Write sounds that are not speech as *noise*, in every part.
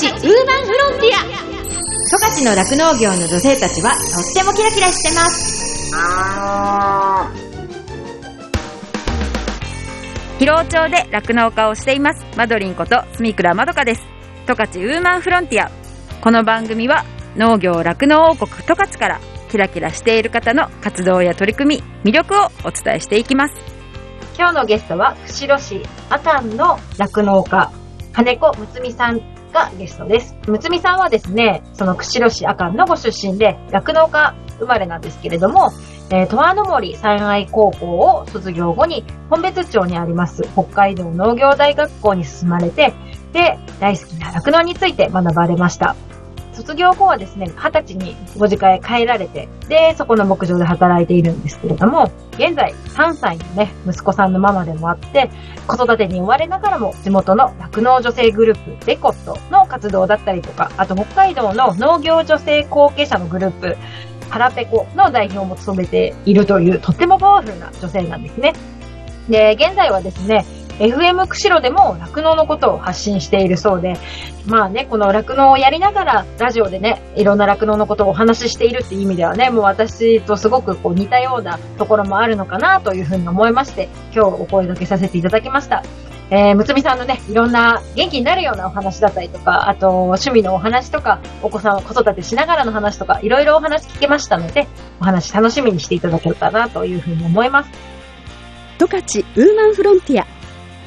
ちウーマンフロンティア。十勝の酪農業の女性たちはとってもキラキラしてます。広尾町で酪農家をしています。マドリンこと住倉まどかです。十勝ウーマンフロンティア。この番組は農業酪農王国十勝からキラキラしている方の活動や取り組み魅力をお伝えしていきます。今日のゲストは釧路市阿寒の酪農家金子睦美さんがゲストです。むつみさんはですね、その釧路市阿寒のご出身で、酪農家生まれなんですけれども、えー、十和の森災害高校を卒業後に、本別町にあります北海道農業大学校に進まれて、で、大好きな酪農について学ばれました。卒業後はですね、二十歳にご実家へ帰られて、で、そこの牧場で働いているんですけれども、現在3歳のね、息子さんのママでもあって、子育てに追われながらも、地元の酪農女性グループ、デコットの活動だったりとか、あと北海道の農業女性後継者のグループ、ハラペコの代表も務めているという、とってもパワフルな女性なんですね。で、現在はですね、FM 釧路でも酪農のことを発信しているそうで、まあね、この酪農をやりながら、ラジオでね、いろんな酪農のことをお話ししているっていう意味ではね、もう私とすごくこう似たようなところもあるのかなというふうに思いまして、今日お声掛けさせていただきました。えー、むつみさんのね、いろんな元気になるようなお話だったりとか、あと趣味のお話とか、お子さんを子育てしながらの話とか、いろいろお話聞けましたので、お話楽しみにしていただけたらなというふうに思います。十勝ウーマンフロンティア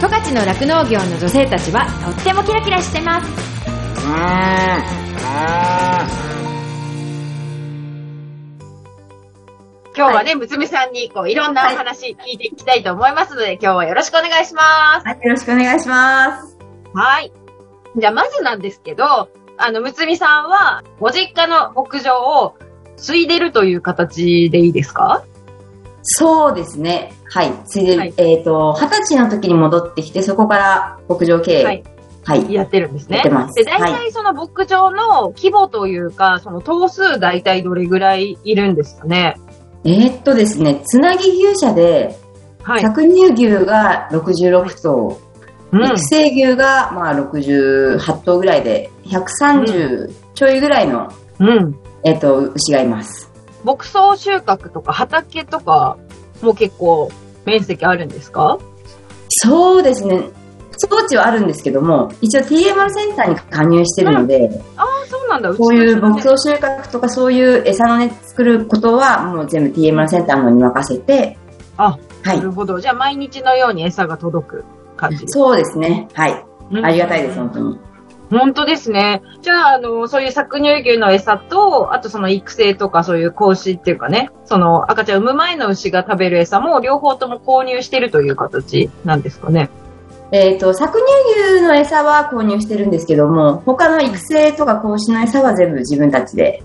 十勝の酪農業の女性たちはとってもキラキラしてます今日はね、むつみさんにこういろんなお話聞いていきたいと思いますので、はい、今日はよろしくお願いします。はい、よろしくお願いします。はい。じゃあまずなんですけど、あの、むつみさんはご実家の牧場を継いでるという形でいいですか？そうですね。はい。ついで、はい、えっ、ー、と、二十歳の時に戻ってきて、そこから牧場経営。はい。はい、やってるんですね。やってます。で、大体その牧場の規模というか、はい、その頭数大体どれぐらいいるんですかね？えー、っとですね、つなぎ牛舎で、はい、搾乳牛が66頭、うん、育成牛がまあ68頭ぐらいで、130ちょいぐらいの、うん、えー、っと、牛がいます。牧草収穫とか畑とかも結構面積あるんですか？そうですね。装置はあるんですけども、一応 TMR センターに加入してるので、うん、ああ、そうなんだ。こういう牧草収穫とかそういう餌のね、作ることはもう全部 TMR センターのに任せて、あ、はい、なるほど。じゃあ毎日のように餌が届く感じそうですね。はい。ありがたいです、本当に。本当ですね。じゃあ、あの、そういう搾乳牛の餌と、あとその育成とかそういう子牛っていうかね、その赤ちゃん産む前の牛が食べる餌も両方とも購入してるという形なんですかね。えっ、ー、と、搾乳牛の餌は購入してるんですけども、他の育成とか子牛の餌は全部自分たちで、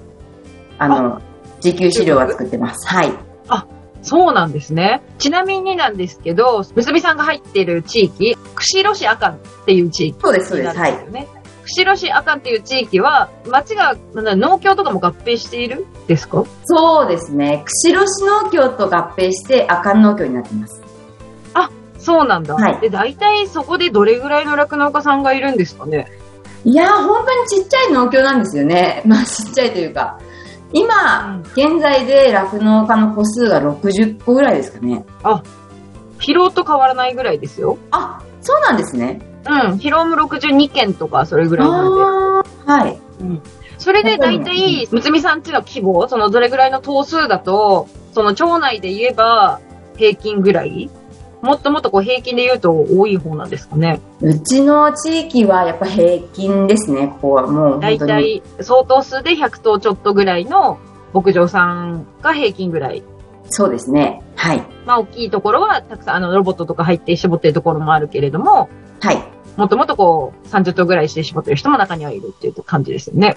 あの、自給飼料は作ってます。はい。あ、そうなんですね。ちなみになんですけど、むすびさんが入っている地域、釧路市赤っていう地域、そうです、そうです。はい。釧路市赤っていう地域は、町が農協とかも合併しているですか？そうですね。釧路市農協と合併して赤農協になってます。あ、そうなんだ。はい。で、大体そこでどれぐらいの酪農家さんがいるんですかね？いや本当にちっちゃい農協なんですよね。*laughs* まあ、ちっちゃいというか。今、うん、現在で酪農家の個数が60個ぐらいですかね。あ、疲労と変わらないぐらいですよ。あ、そうなんですね。うん、広ロ62件とかそれぐらいなんで。はい。ううん。それで大体、むつみさんちの規模、そのどれぐらいの頭数だと、その町内で言えば平均ぐらいもっともっとこう平均で言うと多い方なんですかね。うちの地域はやっぱ平均ですね、ここはもう大。体、相当数で100頭ちょっとぐらいの牧場さんが平均ぐらい。そうですね。はい。まあ大きいところはたくさんあのロボットとか入って絞ってるところもあるけれども、はい。もっともっとこう30頭ぐらいして絞ってる人も中にはいるっていう感じですよね。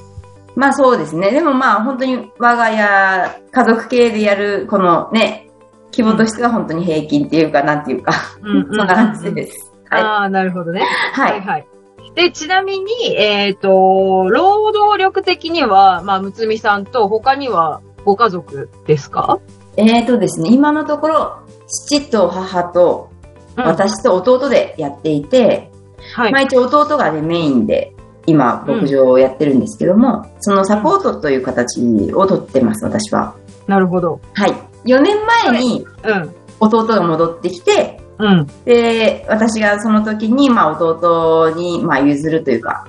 まあそうですね。でもまあ本当に我が家、家族系でやるこのね、規模としては本当に平均っていうか、なんていうか、うんそんな感じです。はい。ああ、なるほどね。ははいい。はい。で、ちなみに、えっ、と、労働力的には、まあ、むつみさんと他にはご家族ですか？えーとですね、今のところ、父と母とうん私と弟でやっていて、はい。まあ一応弟がね、メインで今、牧場をやってるんですけども、そのサポートという形をとってます、私は。なるほど。はい。4年前にうん。弟が戻ってきて、うん。で、私がその時に、まあ弟に、まあ譲るというか、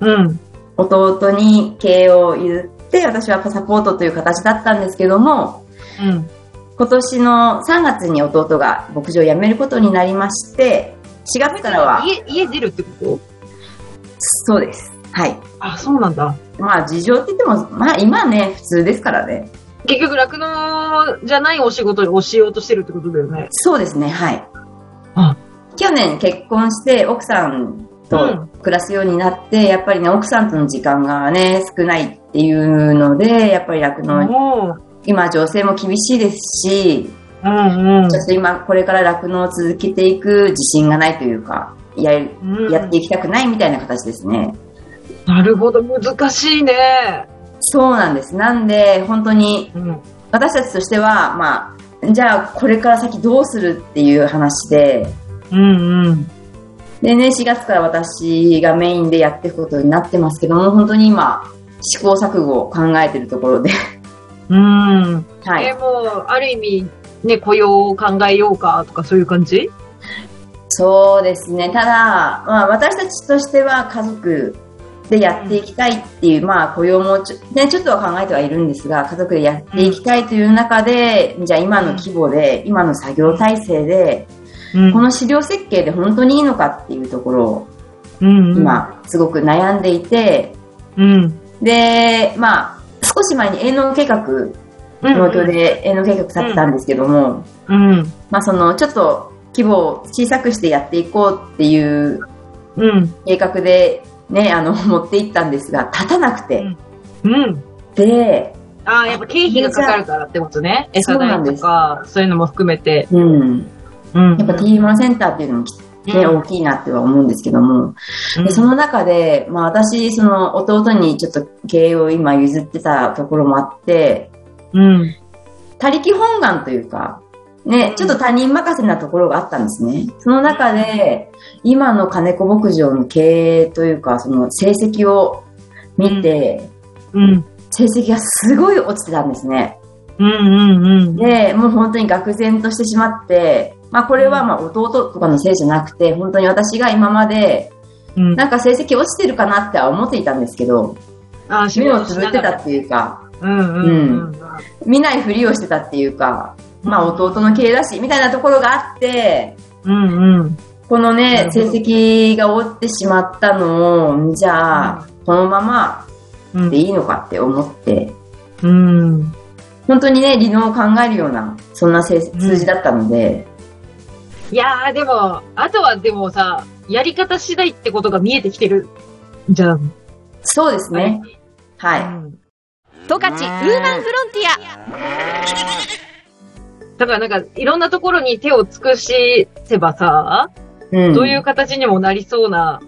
うん。弟に経営を譲って、私はサポートという形だったんですけども、うん。今年の3月に弟が牧場を辞めることになりまして、4月からは、家、家出るってこと？そうです。はい。あ、そうなんだ。まあ事情って言っても、まあ今ね、普通ですからね。結局、酪農じゃないお仕事をしようとしてるってことだよね。そうですね、はい。あ去年結婚して奥さんと暮らすようになって、やっぱりね、奥さんとの時間がね、少ないっていうので、やっぱり酪農、も今情勢も厳しいですし、う、うんうんちょっと今これから酪農を続けていく自信がないというか、や。やっていきたくないみたいな形ですね。なるほど、難しいね。そうなんです。なんで、本当にうん。私たちとしては、まあ、じゃあこれから先どうするっていう話で、うんうん。でね、4月から私がメインでやっていくことになってますけども、本当に今、試行錯誤を考えてるところで、うん。え、はい。もう、ある意味、ね、雇用を考えようかとかそういう感じ？そうですね。ただ、まあ、私たちとしては家族でやっていきたいっていう、まあ、雇用もちょ,、ね、ちょっとは考えてはいるんですが、家族でやっていきたいという中で、じゃあ今の規模で、今の作業体制で、うんこの資料設計で本当にいいのかっていうところを、うん、今、すごく悩んでいて、うん。で、まあ、少し前に営農計画、うん。農協で営農計画立ってたんですけども、うん。まあその、ちょっと規模を小さくしてやっていこうっていううん。計画でね、あの、*laughs* 持っていったんですが、立たなくて。うん。で、ああ、やっぱ経費がかかるからってことね。餌代そうなんですとか、そういうのも含めて。うん。うんやっぱ T1 センターっていうのもきね、大きいなっては思うんですけども、でその中で、まあ私、その弟にちょっと経営を今譲ってたところもあって、うん。他力本願というか、ね、ちょっと他人任せなところがあったんですね。その中で、今の金子牧場の経営というか、その成績を見て、うん。成績がすごい落ちてたんですね。うん。うん。うん。で、もう本当に愕然としてしまって、まあこれはまあ弟とかのせいじゃなくて、本当に私が今まで、うん。なんか成績落ちてるかなっては思っていたんですけど、ああ、仕目をつぶってた。っていうか、うん。うん。見ないふりをしてたっていうか、まあ弟の経営だし、みたいなところがあって、うん。うん。このなね成績が落ちてしまったのを、じゃあ、このままうんでいいのかって思って、うん。本当にね、理能を考えるような、そんな成数字だったので、いやー、でも、あとはでもさ、やり方次第ってことが見えてきてる。じゃあ、そうですね。はい。うん十勝ウーマンフロンティだからなんか、いろんなところに手を尽くしせばさ、うん。そういう形にもなりそうな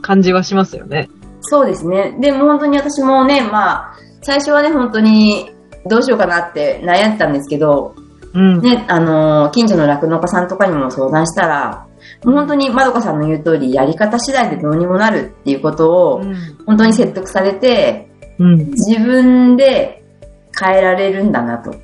感じはしますよね。そうですね。でも本当に私もね、まあ、最初はね、本当にどうしようかなって悩んでたんですけど、うん。ね、あのー近所の酪農家さんとかにも相談したら、もう本当にまどかさんの言う通り、やり方次第でどうにもなるっていうことを、本当に説得されて、うん。自分で変えられるんだなと。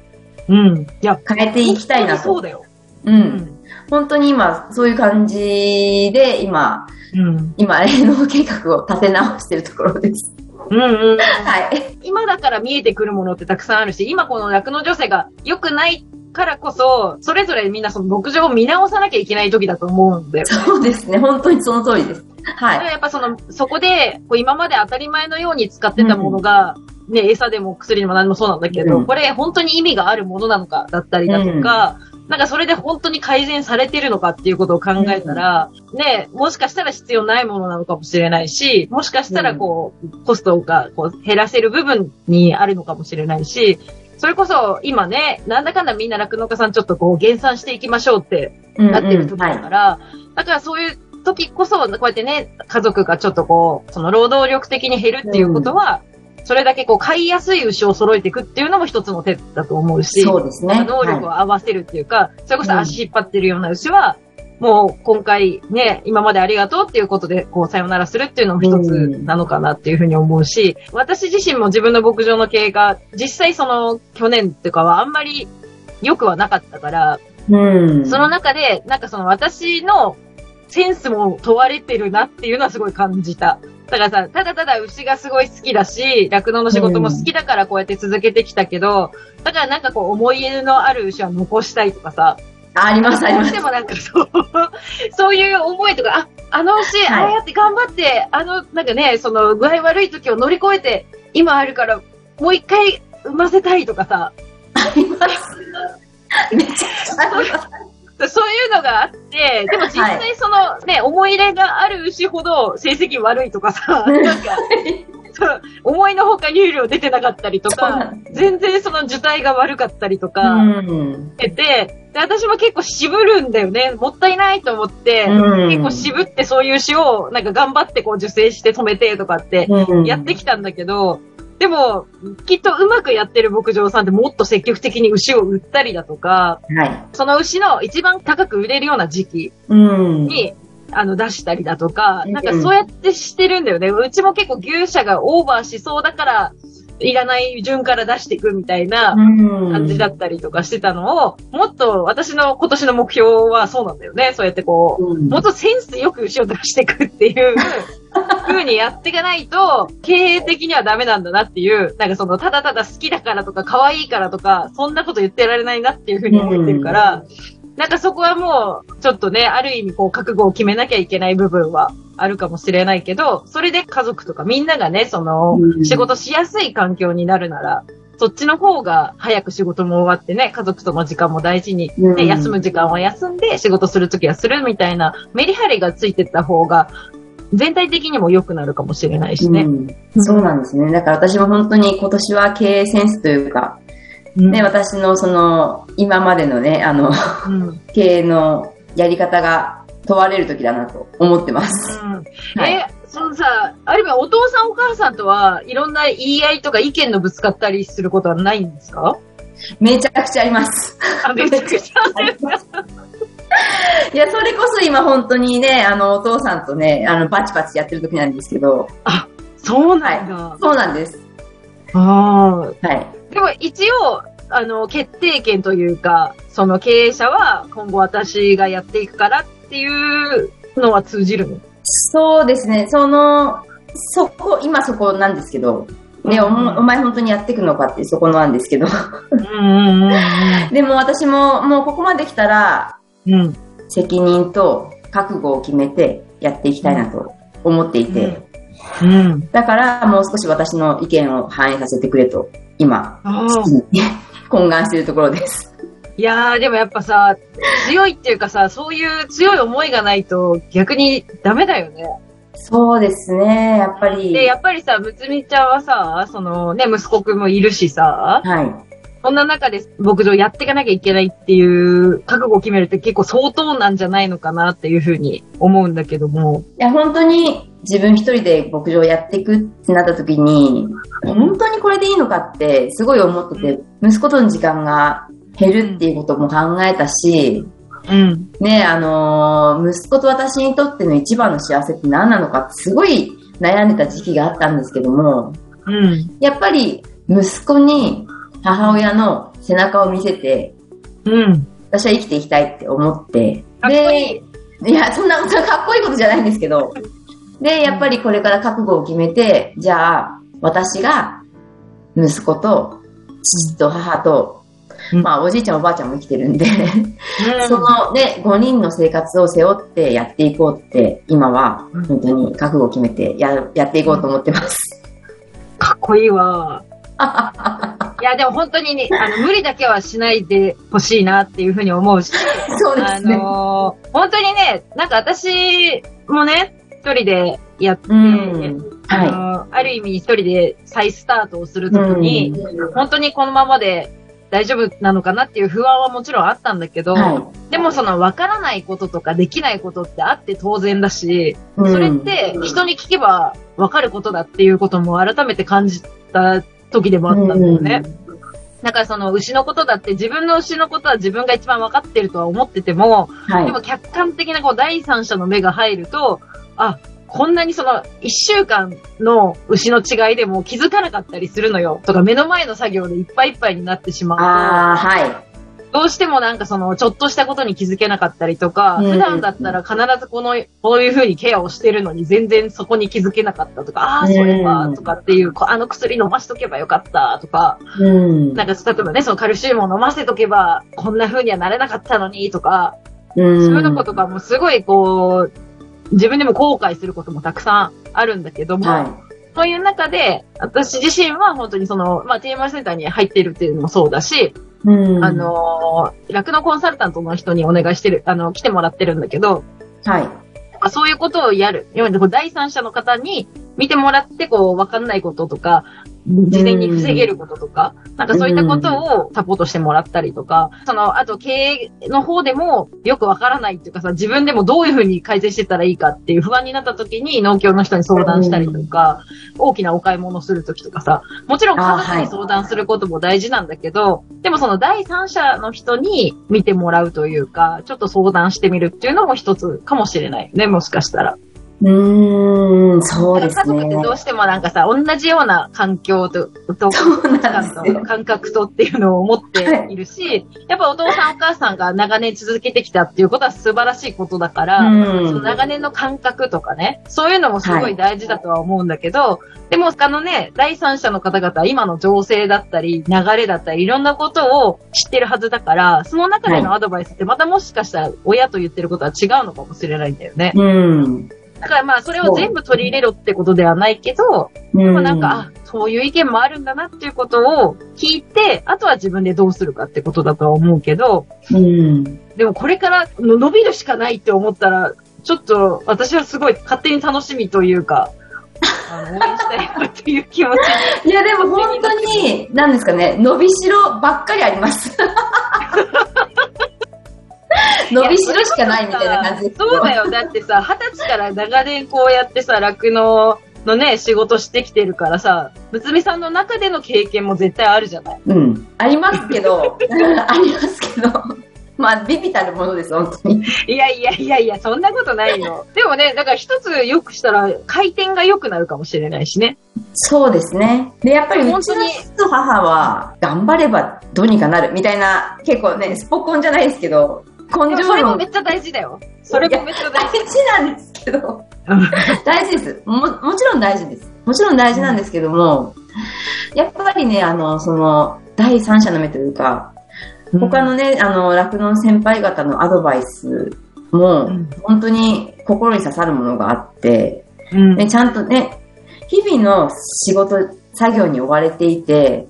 うん。いや、変えていきたいなと。そうだよ。う。。うん本当に今、そういう感じで、今、うん。今、営農計画を立て直してるところです。うんうん。*laughs* はい。今だから見えてくるものってたくさんあるし、今この酪農女性が良くないからこそ、それぞれみんなその牧場を見直さなきゃいけない時だと思うんだよ。そうですね。本当にその通りです。はい。やっぱその、そこで、こう今まで当たり前のように使ってたものが、ね、餌でも薬でも何でもそうなんだけど、うんこれ本当に意味があるものなのかだったりだとか、なんかそれで本当に改善されてるのかっていうことを考えたら、ね、もしかしたら必要ないものなのかもしれないし、もしかしたらこう、コストがこう減らせる部分にあるのかもしれないし、それこそ今ね、なんだかんだみんな酪農家さんちょっとこう減産していきましょうってなってる時だから、だからそういう時こそ、こうやってね、家族がちょっとこう、その労働力的に減るっていうことは、それだけこう買いやすい牛を揃えていくっていうのも一つの手だと思うし、そうですね。能力を合わせるっていうか、それこそ足引っ張ってるような牛は、もう今回ね、今までありがとうっていうことで、こう、さよならするっていうのも一つなのかなっていうふうに思うし、私自身も自分の牧場の経営が、実際その去年とかはあんまり良くはなかったから、うん。その中で、なんかその私のセンスも問われてるなっていうのはすごい感じた。だからさ、ただただ牛がすごい好きだし、酪農の仕事も好きだからこうやって続けてきたけど、だからなんかこう思い入れのある牛は残したいとかさ、あります、ありますどうして。もなんかそう、*laughs* そういう思いとか、あ、あの牛、はいああやって頑張って、あの、なんかね、その具合悪い時を乗り越えて、今あるから、もう一回産ませたいとかさ、あります。めっちゃ。そういうのがあって、でも実際そのね、思い入れがある牛ほど成績悪いとかさ、なんか、思いのほか入量出てなかったりとか全然その受胎が悪かったりとうか、ん。してて、で、私も結構渋るんだよね。もったいないと思って、うん結構渋ってそういう牛を、なんか頑張ってこう受精して止めてとかって、うんやってきたんだけど、でも、きっとうまくやってる牧場さんってもっと積極的に牛を売ったりだとか、はい。その牛の一番高く売れるような時期うん。に、あの、出したりだとか、うんなんかそうやってしてるんだよね。うちも結構牛舎がオーバーしそうだから、いらない順から出していくみたいなうん。感じだったりとかしてたのを、もっと私の今年の目標はそうなんだよね。そうやってこう、うん。もっとセンスよく牛を出していくっていう *laughs* 風にやっていかないと、経営的にはダメなんだなっていう、なんかその、ただただ好きだからとか、可愛いからとか、そんなこと言ってられないなっていう風に思ってるから、なんかそこはもう、ちょっとね、ある意味こう、覚悟を決めなきゃいけない部分はあるかもしれないけど、それで家族とかみんながね、そのう、ん仕事しやすい環境になるなら、そっちの方が早く仕事も終わってね、家族との時間も大事に、ねうん休む時間は休んで仕事するときはするみたいなメリハリがついてった方が、全体的にも良くなるかもしれないしね。うんそうなんですね。だから私も本当に今年は経営センスというか、うんね、私のその、今までのね、あの、うん経営のやり方が問われる時だなと思ってます。うんはいえ、そのさ、あるいはお父さんお母さんとはいろんな言い合いとか意見のぶつかったりすることはないんですか？めちゃくちゃあります。あ、めちゃくちゃある。いや、それこそ今本当にね、あの、お父さんとね、あの、バチバチやってる時なんですけど、そうなんだ。そうなんです。ああ。はい。でも一応、あの、決定権というか、その経営者は今後私がやっていくからっていうのは通じるの？そうですね、その、そこ、今そこなんですけど、ね、おもお前本当にやっていくのかってそこなんですけど、でも私ももうここまで来たら、うん。うん。責任と覚悟を決めてやっていきたいなと思っていて、うん。だからもう少し私の意見を反映させてくれと、今。懇願しているところです。いやー、でもやっぱさ、強いっていうかさ、そういう強い思いがないと逆にダメだよね。そうですね、やっぱり。で、やっぱりさ、むつみちゃんはさ、そのね、息子くんもいるしさ、はい。そんな中で牧場やっていかなきゃいけないっていう覚悟を決めるって結構相当なんじゃないのかなっていうふうに思うんだけども。いや、本当に自分一人で牧場をやっていくってなった時に、本当にこれでいいのかってすごい思ってて、息子との時間が減るっていうことも考えたし、うん。ね、あのー息子と私にとっての一番の幸せって何なのかってすごい悩んでた時期があったんですけども、うん。やっぱり息子に母親の背中を見せて、うん。私は生きていきたいって思って、かっこいい。いや、そんな、*laughs* そんなかっこいいことじゃないんですけど。で、やっぱりこれから覚悟を決めて、じゃあ、私が息子と父と母と、うんまあおじいちゃんおばあちゃんも生きてるんで、うん *laughs* そのね、5人の生活を背負ってやっていこうって、今はうん本当に覚悟を決めてややっていこうと思ってます。かっこいいわ。*laughs* いや、でも本当にね、あの、無理だけはしないでほしいなっていうふうに思うし、あ *laughs* そうですね。のー本当にね、なんか私もね、一人でやって、うん。あはのーある意味一人で再スタートをするときに、本当にこのままで大丈夫なのかなっていう不安はもちろんあったんだけど、い。はでもその分からないこととかできないことってあって当然だし、い。それって人に聞けば分かることだっていうことも改めて感じた時でもあったんだよね。だからその牛のことだって自分の牛のことは自分が一番分かってるとは思ってても、はい。でも客観的なこう第三者の目が入ると、あ、こんなにその一週間の牛の違いでも気づかなかったりするのよとか目の前の作業でいっぱいいっぱいになってしまうと、ああ、はい。どうしてもなんかその、ちょっとしたことに気づけなかったりとか、うん普段だったら必ずこの、こういう風にケアをしてるのに全然そこに気づけなかったとか、ああ、それは、とかっていう、あの薬飲ましとけばよかったとか、うん。なんか例えばね、そのカルシウムを飲ませとけば、こんな風にはなれなかったのにとか、うんそういうのことかもすごいこう、自分でも後悔することもたくさんあるんだけども、はそういう中で、私自身は本当にその、まあ、TMR センターに入っているっていうのもそうだし、い。うん。あ、のー、酪農コンサルタントの人にお願いしてる、あの、来てもらってるんだけど、はい。まあそういうことをやる。要は第三者の方に見てもらって、こう、わかんないこととか、事前に防げることとか、なんかそういったことをサポートしてもらったりとか、その、あと経営の方でもよくわからないっていうかさ、自分でもどういうふうに改善してたらいいかっていう不安になった時に農協の人に相談したりとか、大きなお買い物する時とかさ、もちろん家族に相談することも大事なんだけど、でもその第三者の人に見てもらうというか、ちょっと相談してみるっていうのも一つかもしれないね、もしかしたら。うーん、そうです家族ってね。どうしてもなんかさ、同じような環境と、と。感覚とっていうのを持っているし、やっぱお父さんお母さんが長年続けてきたっていうことは素晴らしいことだから、うんその長年の感覚とかね、そういうのもすごい大事だとは思うんだけど、でも他のね、第三者の方々は今の情勢だったり、流れだったり、いろんなことを知ってるはずだから、その中でのアドバイスってまたもしかしたら親と言ってることは違うのかもしれないんだよね。うん。だからまあそれを全部取り入れろってことではないけど、ででもなんか、あ、そういう意見もあるんだなっていうことを聞いて、あとは自分でどうするかってことだとは思うけど、うん。でもこれからの伸びるしかないって思ったら、ちょっと私はすごい勝手に楽しみというか、あの、応援したいなっていう気持ち *laughs* いや、でも本当に、なんですかね、伸びしろばっかりあります。*laughs* *laughs* 伸びしろしかないみたいな感じそうだよ。だってさ、二十歳から長年こうやってさ、酪農のね、仕事してきてるからさ、むつみさんの中での経験も絶対あるじゃないうん。ありますけど、*laughs* ありますけど、まあ、ビビたるものです、本当に。いやいやいやいや、そんなことないよ。でもね、だから一つ良くしたら回転が良くなるかもしれないしね。そうですね。で、やっぱり本当に父と母は、頑張ればどうにかなるみたいな、結構ね、スポコンじゃないですけど、根性論それもめっちゃ大事だよ。それもめっちゃ大大事。事なんですけど、*laughs* 大事です。も、もちろん大事です。もちろん大事なんですけども、やっぱりね、あの、その、第三者の目というか、他のね、あの、酪農先輩方のアドバイスも、うん本当に心に刺さるものがあって、うんね、ちゃんとね、日々の仕事、作業に追われていて、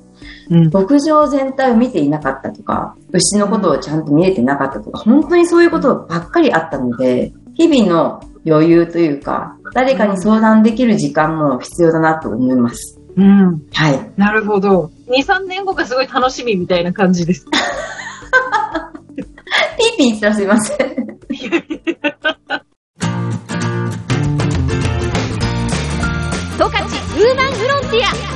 うん牧場全体を見ていなかったとか、牛のことをちゃんと見れてなかったとか、本当にそういうことばっかりあったので、日々の余裕というか、誰かに相談できる時間も必要だなと思います。うん。はい。なるほど。2、3年後がすごい楽しみみたいな感じです。ピーピー言ったらすいません。十勝ウーマンフロンティア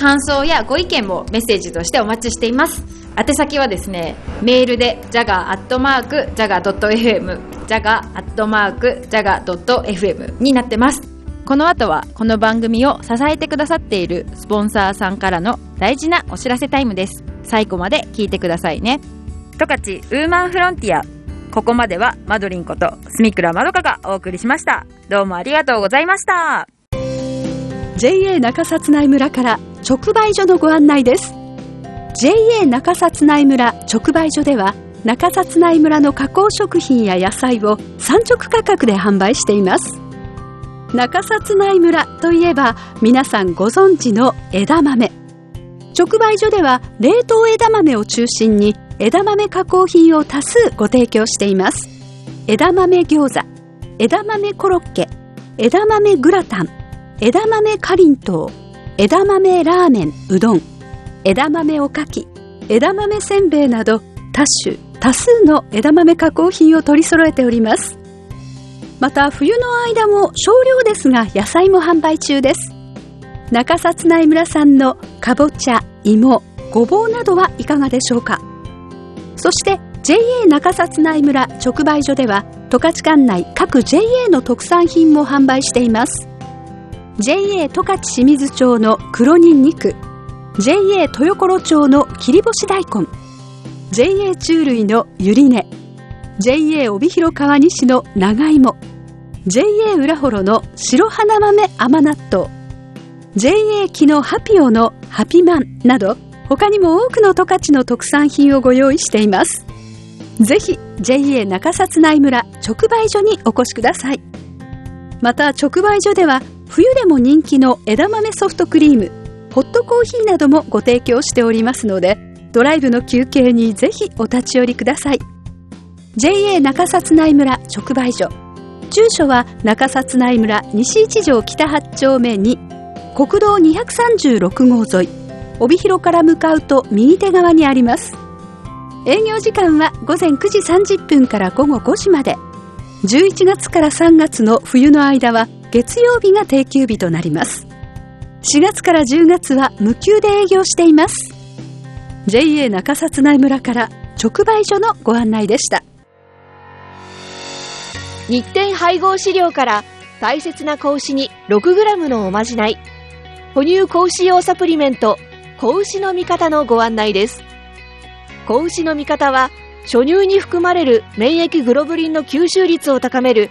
感想やご意見もメッセージとしてお待ちしています。宛先はですねメールで jaga.jaga.fm jaga.jaga.fm になってます。この後はこの番組を支えてくださっているスポンサーさんからの大事なお知らせタイムです。最後まで聞いてくださいね。十勝ウーマンフロンティア。ここまではマドリンこと住倉まどかがお送りしました。どうもありがとうございました。JA 中札内村から直売所のご案内です。JA 中札内村直売所では中札内村の加工食品や野菜を産直価格で販売しています。中札内村といえば皆さんご存知の枝豆。直売所では冷凍枝豆を中心に枝豆加工品を多数ご提供しています。枝豆餃子枝豆コロッケ枝豆グラタン枝豆かりんとう枝豆ラーメンうどん枝豆おかき枝豆せんべいなど多種多数の枝豆加工品を取り揃えております。また冬の間も少量ですが野菜も販売中です。中札内村産のかぼちゃ芋ごぼうなどはいかがでしょうか。そして JA 中札内村直売所では十勝管内各 JA の特産品も販売しています。JA 十勝清水町の黒にんにく JA 豊頃町の切り干し大根。JA 中類のゆり根。JA 帯広川西の長芋。JA 浦幌の白花豆甘納豆。JA 木のハピオのハピマンなど他にも多くの十勝の特産品をご用意しています。ぜひ JA 中札内村直売所にお越しください。また直売所では冬でも人気の枝豆ソフトクリームホットコーヒーなどもご提供しておりますのでドライブの休憩にぜひお立ち寄りください。JA 中札内村直売所。住所は中札内村西一条北八丁目に国道236号沿い。帯広から向かうと右手側にあります。営業時間は午前9時30分から午後5時まで。11月から3月の冬の間は月曜日が定休日となります。4月から10月は無休で営業しています。JA 中札内村から直売所のご案内でした。日展配合飼料から大切な子牛に 6g のおまじない。哺乳子牛用サプリメント子牛の味方のご案内です。子牛の味方は初乳に含まれる免疫グロブリンの吸収率を高める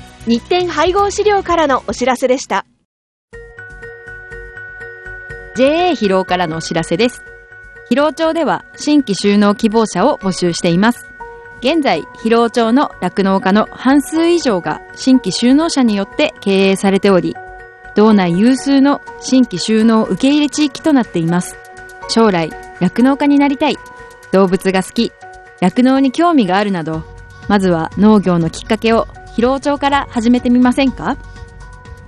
日展配合飼料からのお知らせでした。JA 広尾からのお知らせです。広尾町では新規就農希望者を募集しています。現在広尾町の酪農家の半数以上が新規就農者によって経営されており道内有数の新規就農受け入れ地域となっています。将来酪農家になりたい。動物が好き。酪農に興味があるなどまずは農業のきっかけを広尾町から始めてみませんか？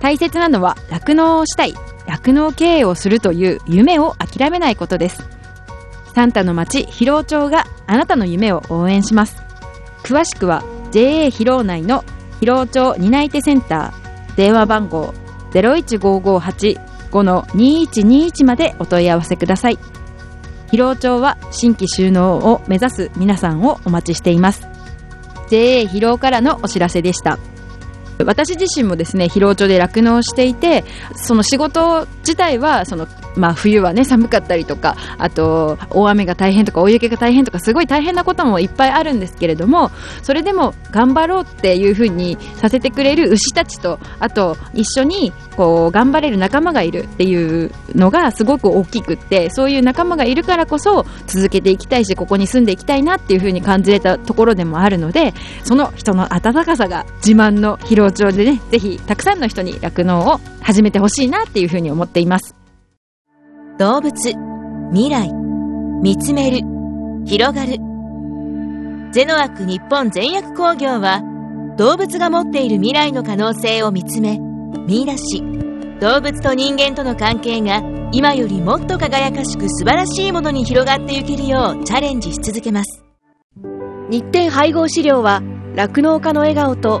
大切なのは酪農をしたい酪農経営をするという夢を諦めないことです。サンタの町広尾町があなたの夢を応援します。詳しくは JA 広尾内の広尾町担い手センター電話番号01558-2121までお問い合わせください。広尾町は新規収納を目指す皆さんをお待ちしています。JA 広尾からのお知らせでした。私自身もですね、広尾町で酪農していて、その仕事自体は、その、まあ冬はね、寒かったりとか、あと、大雨が大変とか、大雪が大変とか、すごい大変なこともいっぱいあるんですけれども、それでも頑張ろうっていうふうにさせてくれる牛たちと、あと、一緒に、こう、頑張れる仲間がいるっていうのがすごく大きくって、そういう仲間がいるからこそ、続けていきたいし、ここに住んでいきたいなっていうふうに感じれたところでもあるので、その人の温かさが自慢の広町でね、ぜひたくさんの人に酪農を始めてほしいなっていうふうに思っています。動物、未来、見つめる、広がる。ゼノアック日本全薬工業は、動物が持っている未来の可能性を見つめ、見出し、動物と人間との関係が今よりもっと輝かしく素晴らしいものに広がっていけるようチャレンジし続けます。日展配合資料は酪農家の笑顔と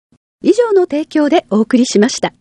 以上の提供でお送りしました。